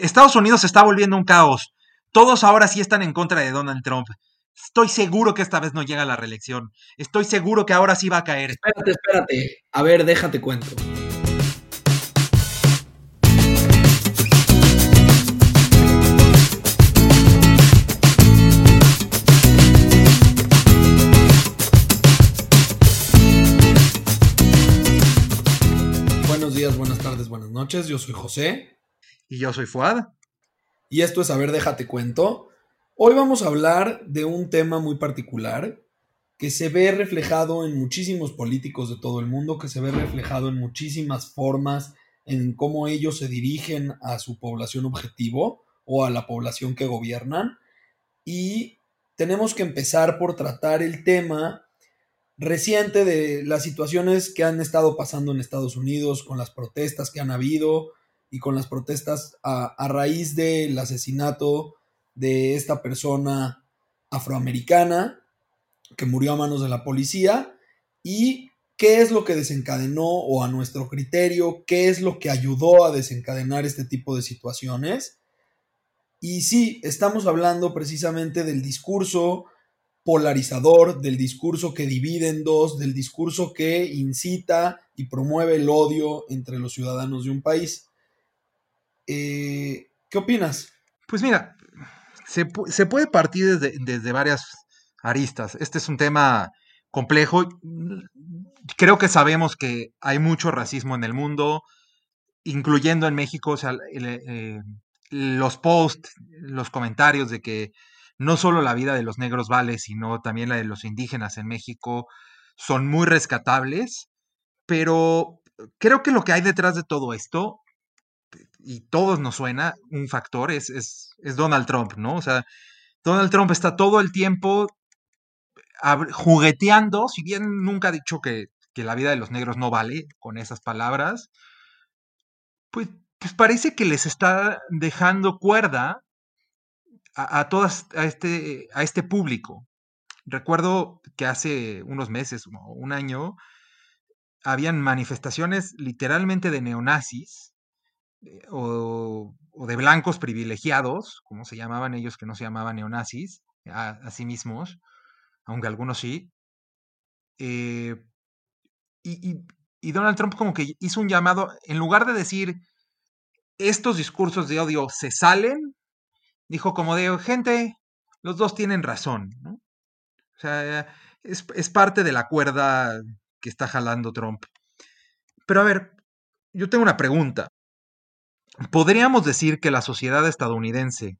Estados Unidos se está volviendo un caos. Todos ahora sí están en contra de Donald Trump. Estoy seguro que esta vez no llega a la reelección. Estoy seguro que ahora sí va a caer. Espérate, espérate. A ver, déjate cuento. Buenos días, buenas tardes, buenas noches. Yo soy José. Y yo soy Fuad. Y esto es A ver, déjate cuento. Hoy vamos a hablar de un tema muy particular que se ve reflejado en muchísimos políticos de todo el mundo, que se ve reflejado en muchísimas formas en cómo ellos se dirigen a su población objetivo o a la población que gobiernan. Y tenemos que empezar por tratar el tema reciente de las situaciones que han estado pasando en Estados Unidos, con las protestas que han habido y con las protestas a, a raíz del asesinato de esta persona afroamericana que murió a manos de la policía y qué es lo que desencadenó o a nuestro criterio, qué es lo que ayudó a desencadenar este tipo de situaciones. Y sí, estamos hablando precisamente del discurso polarizador, del discurso que divide en dos, del discurso que incita y promueve el odio entre los ciudadanos de un país. Eh, ¿Qué opinas? Pues mira, se, puede partir desde, varias aristas. Este es un tema complejo. Creo que sabemos que hay mucho racismo en el mundo, incluyendo en México, o sea, eh, los posts, los comentarios de que no solo la vida de los negros vale, sino también la de los indígenas en México, son muy rescatables, pero creo que lo que hay detrás de todo esto y todos nos suena, un factor es, es, Donald Trump, ¿no? O sea, Donald Trump está todo el tiempo jugueteando, si bien nunca ha dicho que, la vida de los negros no vale con esas palabras, pues, pues parece que les está dejando cuerda a, todas, a este, a este público. Recuerdo que hace unos meses, un año, habían manifestaciones literalmente de neonazis eh, o, de blancos privilegiados, como se llamaban ellos que no se llamaban neonazis, a, sí mismos, aunque algunos sí. Eh, y, Donald Trump como que hizo un llamado, en lugar de decir, estos discursos de odio se salen, dijo como de, gente, los dos tienen razón. O sea, es, es parte de la cuerda que está jalando Trump. Pero a ver, yo tengo una pregunta. Podríamos decir que la sociedad estadounidense,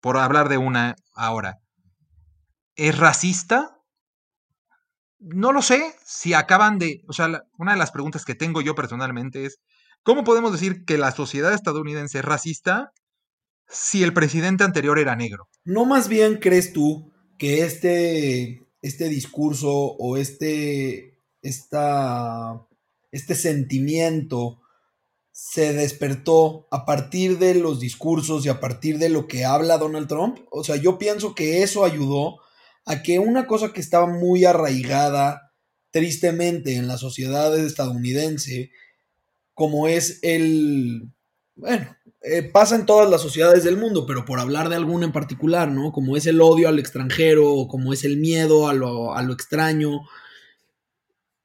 por hablar de una ahora, es racista. No lo sé si acaban de, o sea, una de las preguntas que tengo yo personalmente es, ¿cómo podemos decir que la sociedad estadounidense es racista si el presidente anterior era negro? ¿No más bien crees tú que este, este discurso o este, esta, este sentimiento se despertó a partir de los discursos y a partir de lo que habla Donald Trump. O sea, yo pienso que eso ayudó a que una cosa que estaba muy arraigada tristemente en la sociedad estadounidense, como es el, bueno, eh, pasa en todas las sociedades del mundo, pero por hablar de alguna en particular, ¿no? Como es el odio al extranjero, o como es el miedo a lo, a lo extraño,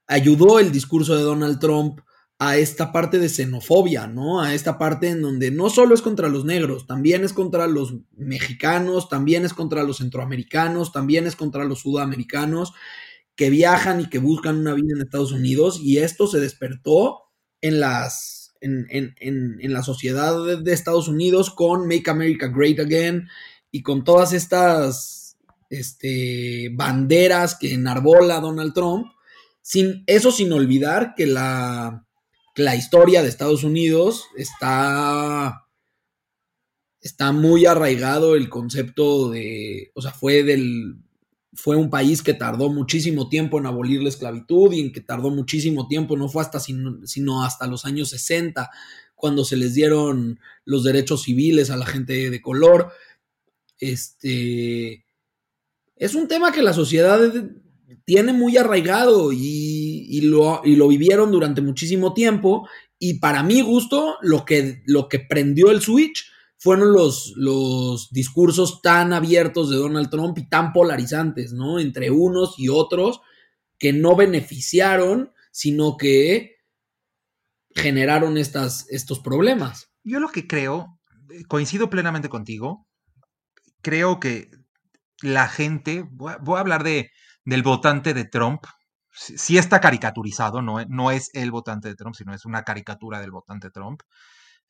ayudó el discurso de Donald Trump a esta parte de xenofobia, ¿no? A esta parte en donde no solo es contra los negros, también es contra los mexicanos, también es contra los centroamericanos, también es contra los sudamericanos que viajan y que buscan una vida en Estados Unidos y esto se despertó en las en, en la sociedad de Estados Unidos con Make America Great Again y con todas estas este, banderas que enarbola Donald Trump, sin, eso sin olvidar que la, la historia de Estados Unidos está, está muy arraigado el concepto de, o sea, fue del, fue un país que tardó muchísimo tiempo en abolir la esclavitud y en que tardó muchísimo tiempo, no fue hasta sino, hasta los años 60 cuando se les dieron los derechos civiles a la gente de color. Este es un tema que la sociedad tiene muy arraigado y, lo, y, lo, vivieron durante muchísimo tiempo Y para mi gusto, lo que, lo que prendió el switch fueron los, los discursos tan abiertos de Donald Trump y tan polarizantes, ¿no? Entre unos y otros, que no beneficiaron, sino que generaron estas, estos problemas. Yo lo que creo, coincido plenamente contigo, creo que la gente, voy a, hablar de, del votante de Trump, sí, está caricaturizado, no, no, es el votante de Trump, sino es una caricatura del votante Trump,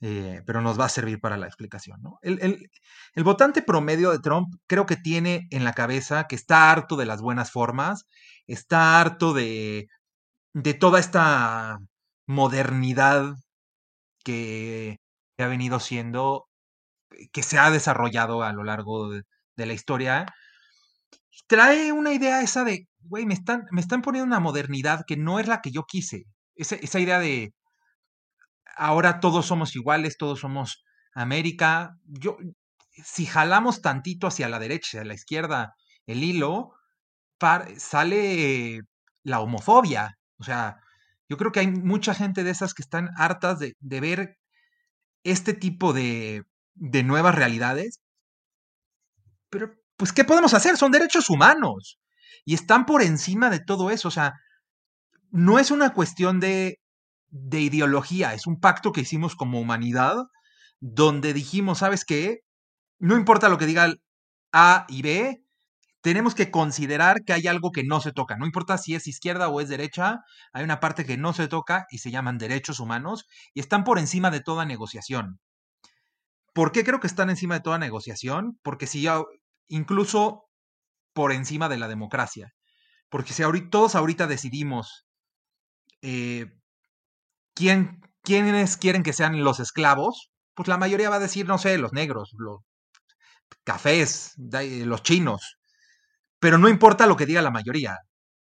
eh, pero nos va a servir para la explicación. El, el, el, votante promedio de Trump creo que tiene en la cabeza que está harto de las buenas formas, está harto de, de toda esta modernidad que ha venido siendo, que se ha desarrollado a lo largo de la historia, trae una idea esa de, güey, me están, me están poniendo una modernidad que no es la que yo quise. Esa, esa idea de, ahora todos somos iguales, todos somos América. Yo, si jalamos tantito hacia la derecha, hacia la izquierda, el hilo, sale la homofobia. O sea, yo creo que hay mucha gente de esas que están hartas de, de ver este tipo de, de nuevas realidades. Pero, pues, ¿qué podemos hacer? Son derechos humanos. Y están por encima de todo eso. O sea, no es una cuestión de, de ideología, es un pacto que hicimos como humanidad, donde dijimos, ¿sabes qué? No importa lo que diga A y B, tenemos que considerar que hay algo que no se toca. No importa si es izquierda o es derecha, hay una parte que no se toca y se llaman derechos humanos y están por encima de toda negociación. ¿Por qué creo que están encima de toda negociación? Porque si ya, incluso por encima de la democracia. Porque si ahorita, todos ahorita decidimos eh, quién, quiénes quieren que sean los esclavos, pues la mayoría va a decir, no sé, los negros, los cafés, los chinos. Pero no importa lo que diga la mayoría.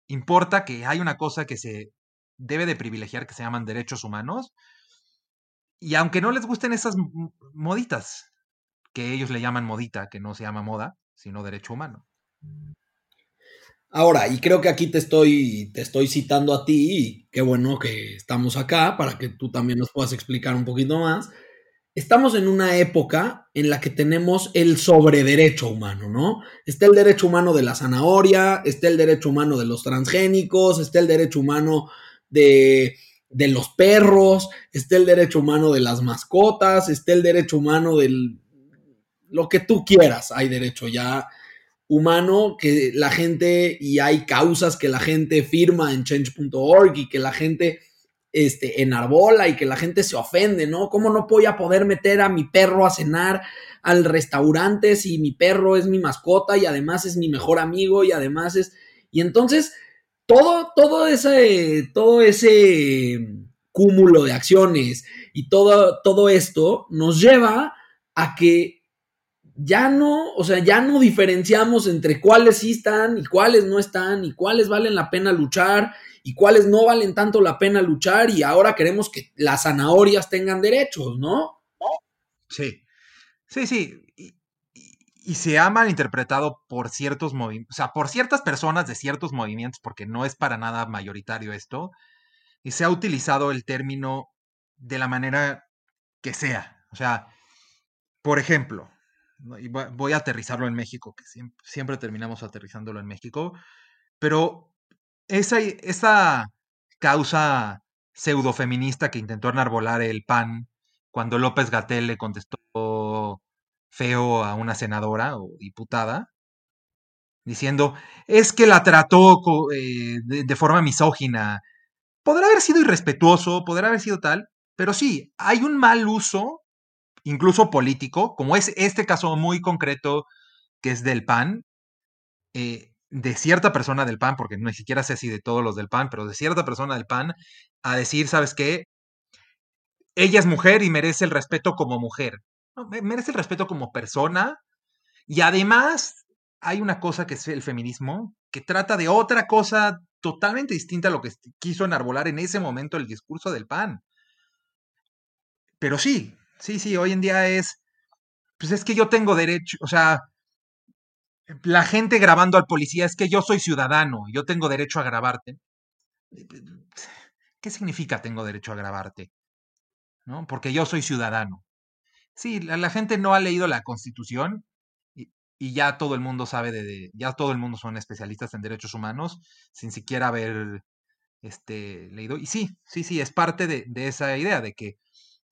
Importa que hay una cosa que se debe de privilegiar que se llaman derechos humanos. Y aunque no les gusten esas moditas, que ellos le llaman modita, que no se llama moda, sino derecho humano. Ahora, y creo que aquí te estoy, te estoy citando a ti, y qué bueno que estamos acá para que tú también nos puedas explicar un poquito más. Estamos en una época en la que tenemos el sobrederecho humano, ¿no? Está el derecho humano de la zanahoria, está el derecho humano de los transgénicos, está el derecho humano de, de los perros, está el derecho humano de las mascotas, está el derecho humano del... lo que tú quieras, hay derecho ya humano que la gente y hay causas que la gente firma en change.org y que la gente este, enarbola y que la gente se ofende, ¿no? ¿Cómo no voy a poder meter a mi perro a cenar al restaurante si mi perro es mi mascota y además es mi mejor amigo y además es... Y entonces, todo, todo ese, todo ese cúmulo de acciones y todo, todo esto nos lleva a que ya no, o sea, ya no diferenciamos entre cuáles sí están y cuáles no están y cuáles valen la pena luchar y cuáles no valen tanto la pena luchar y ahora queremos que las zanahorias tengan derechos, ¿no? Sí, sí, sí. Y, se ha malinterpretado por ciertos movimientos, o sea, por ciertas personas de ciertos movimientos, porque no es para nada mayoritario esto, y se ha utilizado el término de la manera que sea. O sea, por ejemplo, y voy a aterrizarlo en México, que siempre, terminamos aterrizándolo en México, pero esa, esa causa pseudofeminista que intentó enarbolar el PAN cuando López Gatel le contestó feo a una senadora o diputada, diciendo, es que la trató eh, de, forma misógina. Podrá haber sido irrespetuoso, podrá haber sido tal, pero sí, hay un mal uso incluso político, como es este caso muy concreto que es del PAN, eh, de cierta persona del PAN, porque ni siquiera sé si de todos los del PAN, pero de cierta persona del PAN, a decir, ¿sabes qué? Ella es mujer y merece el respeto como mujer. merece el respeto como persona. Y además hay una cosa que es el feminismo, que trata de otra cosa totalmente distinta a lo que quiso enarbolar en ese momento el discurso del PAN. Pero sí, Sí, sí, hoy en día es, pues es que yo tengo derecho, o sea, la gente grabando al policía es que yo soy ciudadano, yo tengo derecho a grabarte. ¿Qué significa tengo derecho a grabarte? ¿no? Porque yo soy ciudadano. Sí, la, gente no ha leído la Constitución y, ya todo el mundo sabe de, ya todo el mundo son especialistas en derechos humanos sin siquiera haber este, leído. Y sí, sí, sí, es parte de, esa idea de que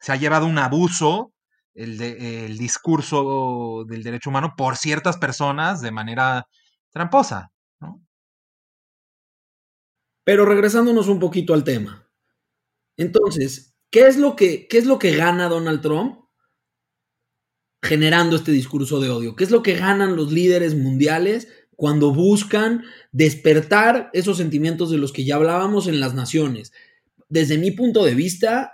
se ha llevado un abuso el, el discurso del derecho humano por ciertas personas de manera tramposa, ¿no? Pero regresándonos un poquito al tema. Entonces, ¿qué es lo que, qué es lo que gana Donald Trump generando este discurso de odio? ¿Qué es lo que ganan los líderes mundiales cuando buscan despertar esos sentimientos de los que ya hablábamos en las naciones? Desde mi punto de vista,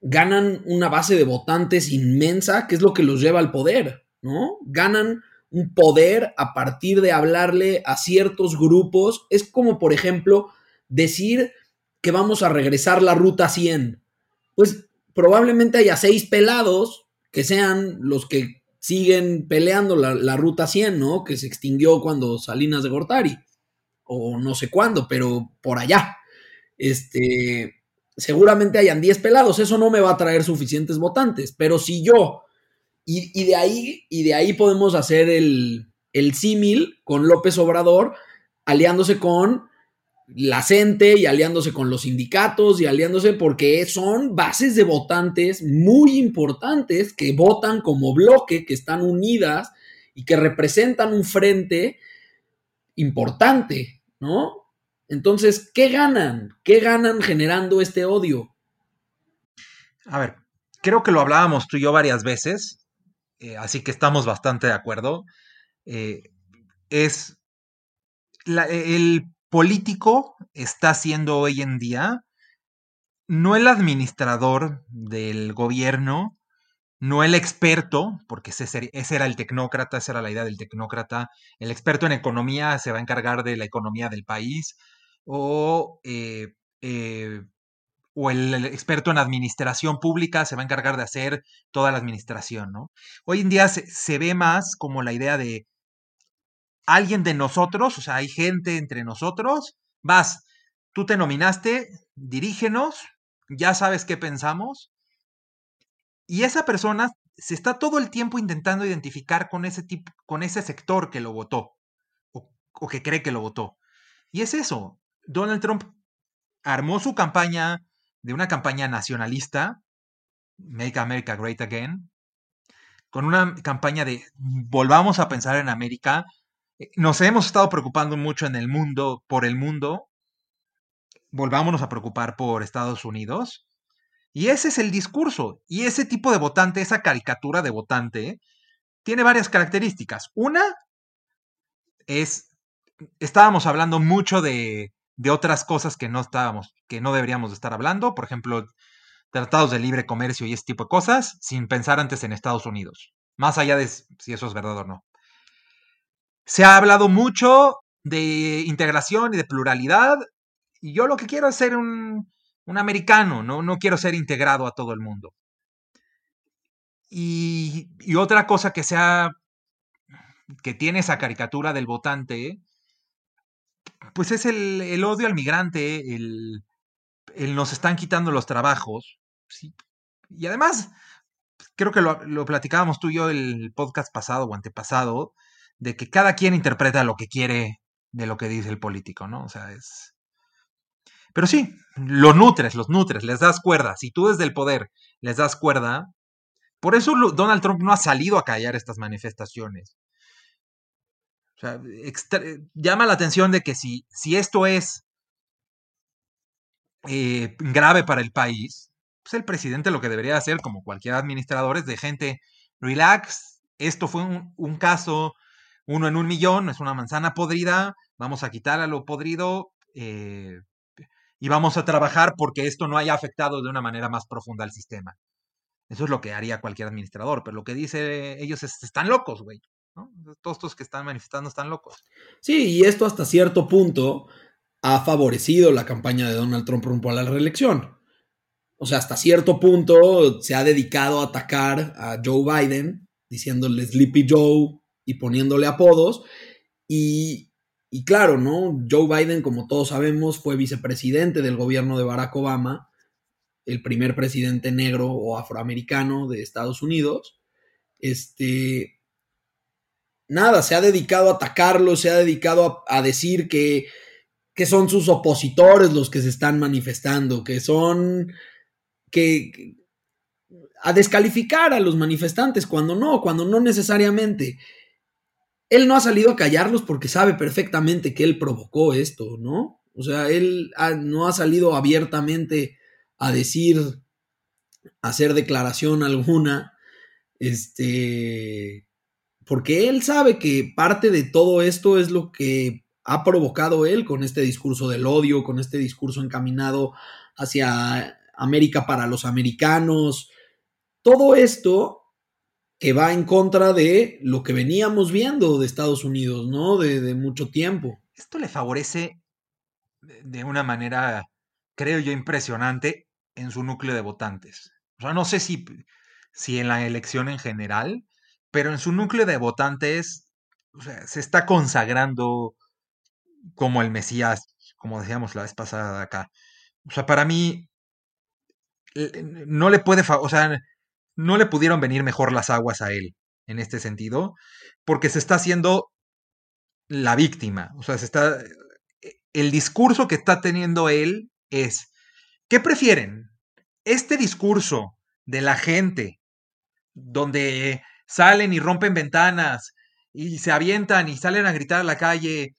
ganan una base de votantes inmensa, que es lo que los lleva al poder, ¿no? Ganan un poder a partir de hablarle a ciertos grupos. Es como, por ejemplo, decir que vamos a regresar la ruta 100. Pues probablemente haya seis pelados que sean los que siguen peleando la, ruta 100, ¿no? Que se extinguió cuando Salinas de Gortari, o no sé cuándo, pero por allá. Este, seguramente hayan 10 pelados, eso no me va a traer suficientes votantes, pero si yo, y, de, ahí, y de ahí podemos hacer el, el símil con López Obrador, aliándose con la gente y aliándose con los sindicatos y aliándose porque son bases de votantes muy importantes que votan como bloque, que están unidas y que representan un frente importante, ¿no? Entonces, ¿qué ganan? ¿Qué ganan generando este odio? A ver, creo que lo hablábamos tú y yo varias veces, eh, así que estamos bastante de acuerdo. Eh, es el político está siendo hoy en día no el administrador del gobierno, no el experto, porque ese, era el tecnócrata, esa era la idea del tecnócrata, el experto en economía se va a encargar de la economía del país, o, eh, eh, o el, experto en administración pública se va a encargar de hacer toda la administración, ¿no? Hoy en día se ve más como la idea de alguien de nosotros, o sea, hay gente entre nosotros, vas, tú te nominaste, dirígenos, ya sabes qué pensamos, y esa persona se está todo el tiempo intentando identificar con ese tipo, con ese sector que lo votó, o que cree que lo votó. Y es eso, Donald Trump armó su campaña de una campaña nacionalista, Make America Great Again, con una campaña de volvamos a pensar en América, eh, nos hemos estado preocupando mucho en el mundo, por el mundo, volvámonos a preocupar por Estados Unidos. Y ese es el discurso. Y ese tipo de votante, esa caricatura de votante, tiene varias características. Una es, estábamos hablando mucho de, de otras cosas que no estábamos, que no deberíamos estar hablando, por ejemplo, tratados de libre comercio y ese tipo de cosas, sin pensar antes en Estados Unidos, más allá de si eso es verdad o no. Se ha hablado mucho de integración y de pluralidad, y yo lo que quiero es ser un, americano, ¿no? no quiero ser integrado a todo el mundo. Y, otra cosa que sea que tiene esa caricatura del votante, pues es el, odio al migrante, el, nos están quitando los trabajos. Y además, creo que lo, lo, platicábamos tú y yo el podcast pasado o antepasado, de que cada quien interpreta lo que quiere de lo que dice el político, ¿no? O sea, es... Pero sí, lo nutres, los nutres, les das cuerda. Si tú desde el poder les das cuerda, por eso Donald Trump no ha salido a callar estas manifestaciones. O sea, llama la atención de que si, si esto es eh, grave para el país, pues el presidente lo que debería hacer, como cualquier administrador, es de gente, relax, esto fue un, un caso uno en un millón, es una manzana podrida, vamos a quitar a lo podrido eh, y vamos a trabajar porque esto no haya afectado de una manera más profunda al sistema. Eso es lo que haría cualquier administrador, pero lo que dice ellos es, están locos, güey. Todos estos que están manifestando están locos. Sí, y esto hasta cierto punto ha favorecido la campaña de Donald Trump rumbo a la reelección. O sea, hasta cierto punto se ha dedicado a atacar a Joe Biden, diciéndole Sleepy Joe, y poniéndole apodos. Y, y claro, ¿no? Joe Biden, como todos sabemos, fue vicepresidente del gobierno de Barack Obama. el primer presidente negro o afroamericano de Estados Unidos. Este, nada, se ha dedicado a atacarlo, se ha dedicado a, decir que, que, son sus opositores los que se están manifestando, que son, que, a descalificar a los manifestantes, cuando no, cuando no necesariamente. Él no ha salido a callarlos porque sabe perfectamente que él provocó esto, ¿no? O sea, él no ha salido abiertamente a decir, a hacer declaración alguna, este, porque él sabe que parte de todo esto es lo que ha provocado él con este discurso del odio, con este discurso encaminado hacia América para los americanos. Todo esto que va en contra de lo que veníamos viendo de Estados Unidos, ¿no? De, mucho tiempo. Esto le favorece de una manera, creo yo, impresionante en su núcleo de votantes. O sea, no sé si, si en la elección en general, pero en su núcleo de votantes se está consagrando como el Mesías, como decíamos la vez pasada acá. O sea, para mí no le puede, o sea, no le pudieron venir mejor las aguas a él en este sentido, porque se está haciendo la víctima, o sea, se está el discurso que está teniendo él es, ¿qué prefieren? Este discurso de la gente donde salen y rompen ventanas y se avientan y salen a gritar a la calle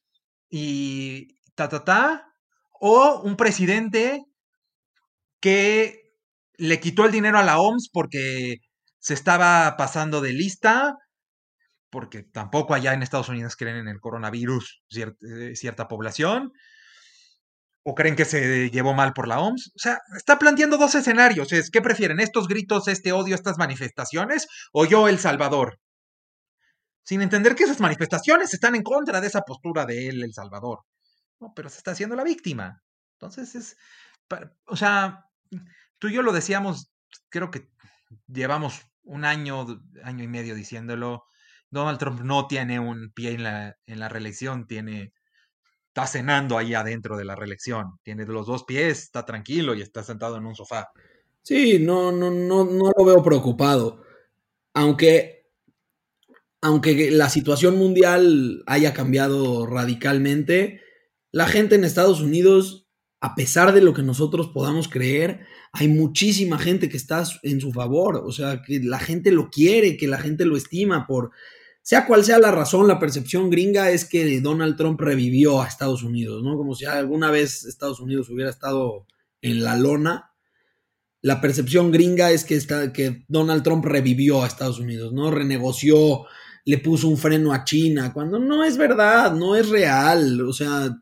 y ta ta ta, o un presidente que le quitó el dinero a la OMS porque se estaba pasando de lista, porque tampoco allá en Estados Unidos creen en el coronavirus eh, cierta, población, o creen que se llevó mal por la OMS. O sea, está planteando dos escenarios. Es, ¿Qué prefieren? ¿Estos gritos, este odio, estas manifestaciones? ¿O yo, El Salvador? Sin entender que esas manifestaciones están en contra de esa postura de él, El Salvador. No, pero se está haciendo la víctima. Entonces es, o sea, tú y yo lo decíamos, creo que llevamos un año, año y medio diciéndolo. Donald Trump no tiene un pie en la, en la reelección, tiene, cenando ahí adentro de la reelección, tiene los dos pies, está tranquilo y está sentado en un sofá. Sí, no, no, no, no lo veo preocupado. Aunque, aunque la situación mundial haya cambiado radicalmente, la gente en Estados Unidos, a pesar de lo que nosotros podamos creer, hay muchísima gente que está en su favor, o sea, que la gente lo quiere, que la gente lo estima por, sea cual sea la razón, la percepción gringa es que Donald Trump revivió a Estados Unidos, ¿no? Como si alguna vez Estados Unidos hubiera estado en la lona. La percepción gringa es que, está, que Donald Trump revivió a Estados Unidos, ¿no? Renegoció, le puso un freno a China, cuando no es verdad, no es real. O sea,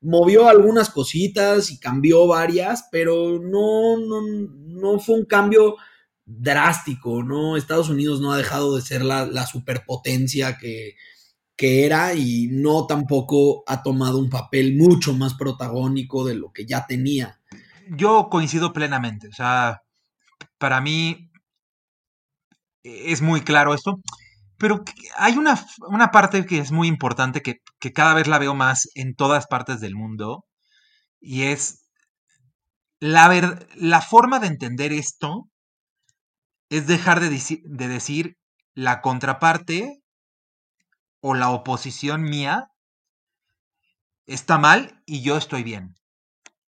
movió algunas cositas y cambió varias, pero no, no, no fue un cambio drástico, ¿no? Estados Unidos no ha dejado de ser la, superpotencia que, que, era y no tampoco ha tomado un papel mucho más protagónico de lo que ya tenía. Yo coincido plenamente, o sea, para mí es muy claro esto, pero hay una, una parte que es muy importante que, que cada vez la veo más en todas partes del mundo y es la, la forma de entender esto es dejar de, de decir la contraparte o la oposición mía está mal y yo estoy bien.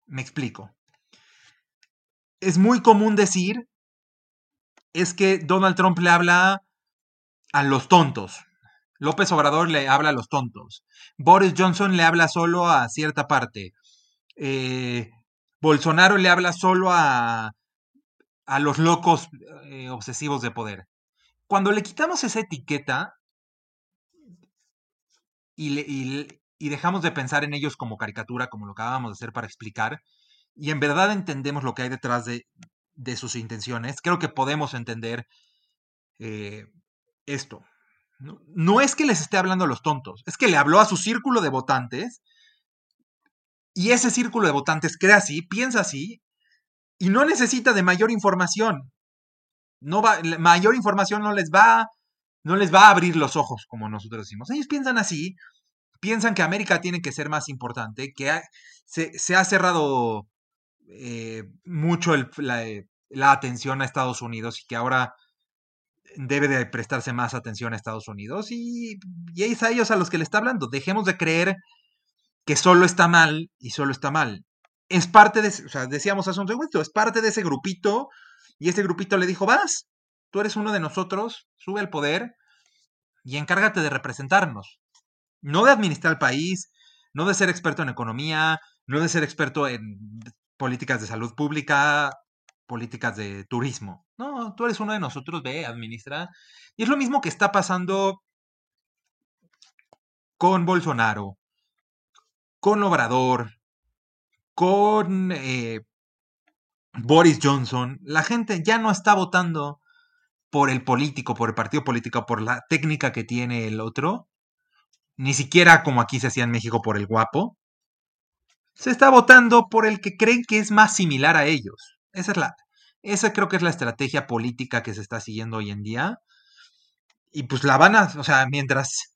Me explico. Es muy común decir es que Donald Trump le habla a los tontos. López Obrador le habla a los tontos. Boris Johnson le habla solo a cierta parte. Eh, Bolsonaro le habla solo a, a los locos eh, obsesivos de poder. Cuando le quitamos esa etiqueta y, dejamos de pensar en ellos como caricatura, como lo acabamos de hacer para explicar, y en verdad entendemos lo que hay detrás de, sus intenciones, creo que podemos entender eh, esto. ¿no? es que les esté hablando a los tontos, es que le habló a su círculo de votantes y ese círculo de votantes cree así, piensa así y no necesita de mayor información. No va, mayor información no les va, no les va a abrir los ojos, como nosotros decimos. Ellos piensan así, piensan que América tiene que ser más importante, que se, ha cerrado eh, mucho la, atención a Estados Unidos y que ahora debe de prestarse más atención a Estados Unidos y, y es a ellos a los que le está hablando. Dejemos de creer que solo está mal y solo está mal. Es parte de, o sea, decíamos hace un segundo, es parte de ese grupito y ese grupito le dijo, vas, tú eres uno de nosotros, sube al poder y encárgate de representarnos. No de administrar el país, no de ser experto en economía, no de ser experto en políticas de salud pública, políticas de turismo. No, tú eres uno de nosotros, ve, administra. Y es lo mismo que está pasando con Bolsonaro, con Obrador, con eh, Boris Johnson. La gente ya no está votando por el político, por el partido político, por la técnica que tiene el otro. Ni siquiera como aquí se hacía en México por el guapo se está votando por el que creen que es más similar a ellos. Esa es la, esa creo que es la estrategia política que se está siguiendo hoy en día. Y pues la van a, o sea, mientras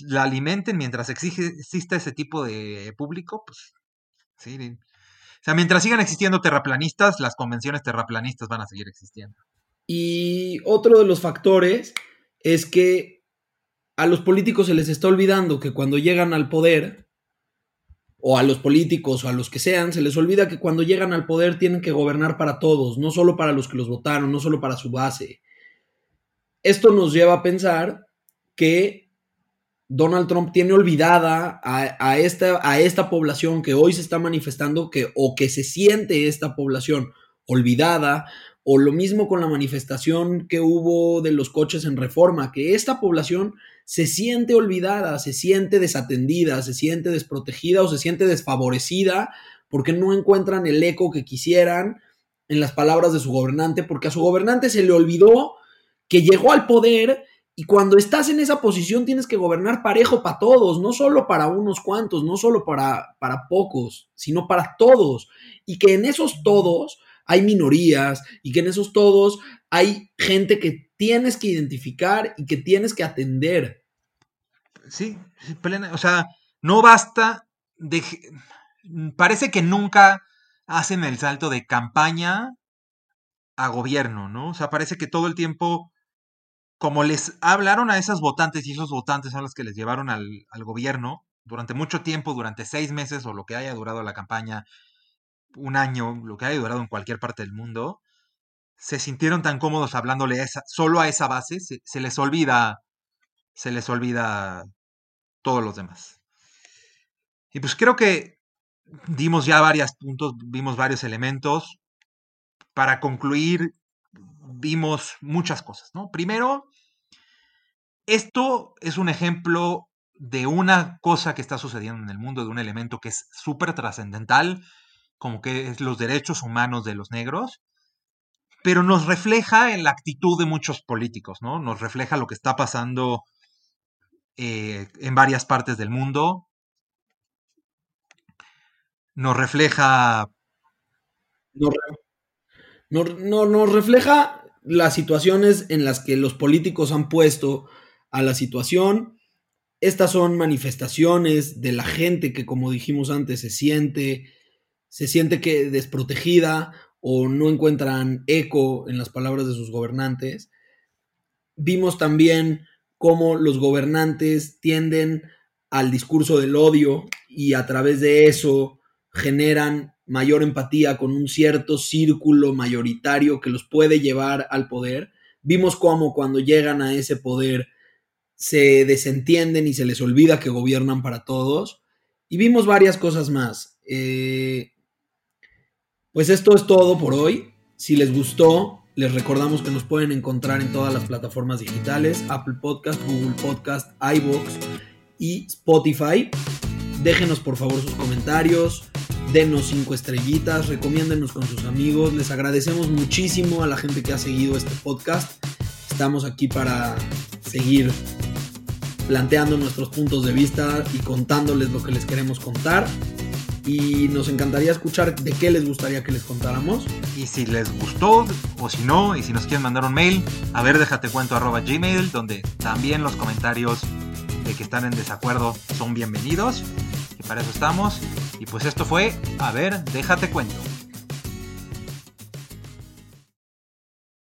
la alimenten, mientras exista ese tipo de público, pues O sea, mientras sigan existiendo terraplanistas, las convenciones terraplanistas van a seguir existiendo. Y otro de los factores es que a los políticos se les está olvidando que cuando llegan al poder, o a los políticos o a los que sean, se les olvida que cuando llegan al poder tienen que gobernar para todos, no solo para los que los votaron, no solo para su base. Esto nos lleva a pensar que Donald Trump tiene olvidada a, esta, a esta población que hoy se está manifestando que, o que se siente esta población olvidada, o lo mismo con la manifestación que hubo de los coches en reforma, que esta población se siente olvidada, se siente desatendida, se siente desprotegida o se siente desfavorecida porque no encuentran el eco que quisieran en las palabras de su gobernante, porque a su gobernante se le olvidó que llegó al poder y cuando estás en esa posición tienes que gobernar parejo para todos, no solo para unos cuantos, no solo para, para pocos, sino para todos. Y que en esos todos hay minorías y que en esos todos hay gente que tienes que identificar y que tienes que atender. Sí, plena, o sea, no basta de... Parece que nunca hacen el salto de campaña a gobierno, ¿no? O sea, parece que todo el tiempo, como les hablaron a esas votantes y esos votantes son los que les llevaron al, gobierno durante mucho tiempo, durante seis meses o lo que haya durado la campaña, un año, lo que haya durado en cualquier parte del mundo, se sintieron tan cómodos hablándole solo a esa base, se, les olvida, se les olvida todos los demás. Y pues creo que dimos ya varios puntos, vimos varios elementos. Para concluir, vimos muchas cosas, ¿no? Primero, esto es un ejemplo de una cosa que está sucediendo en el mundo, de un elemento que es súper trascendental, como que es los derechos humanos de los negros, pero nos refleja en la actitud de muchos políticos, ¿no? Nos refleja lo que está pasando eh, en varias partes del mundo. Nos refleja... No, nos refleja las situaciones en las que los políticos han puesto a la situación. Estas son manifestaciones de la gente que, como dijimos antes, se siente, se siente que desprotegida o no encuentran eco en las palabras de sus gobernantes. Vimos también cómo los gobernantes tienden al discurso del odio y a través de eso generan mayor empatía con un cierto círculo mayoritario que los puede llevar al poder. Vimos cómo cuando llegan a ese poder se desentienden y se les olvida que gobiernan para todos. Y vimos varias cosas más. Eh, pues esto es todo por hoy. Si les gustó, les recordamos que nos pueden encontrar en todas las plataformas digitales, Apple Podcast, Google Podcast, iBox y Spotify. Déjenos por favor sus comentarios, denos cinco estrellitas, recomiéndenos con sus amigos. Les agradecemos muchísimo a la gente que ha seguido este podcast. Estamos aquí para seguir planteando nuestros puntos de vista y contándoles lo que les queremos contar y nos encantaría escuchar de qué les gustaría que les contáramos. Y si les gustó o si no, y si nos quieren mandar un mail, a ver, déjate cuento arroba gmail, donde también los comentarios de que están en desacuerdo son bienvenidos. Y para eso estamos. Y pues esto fue, a ver, déjate cuento.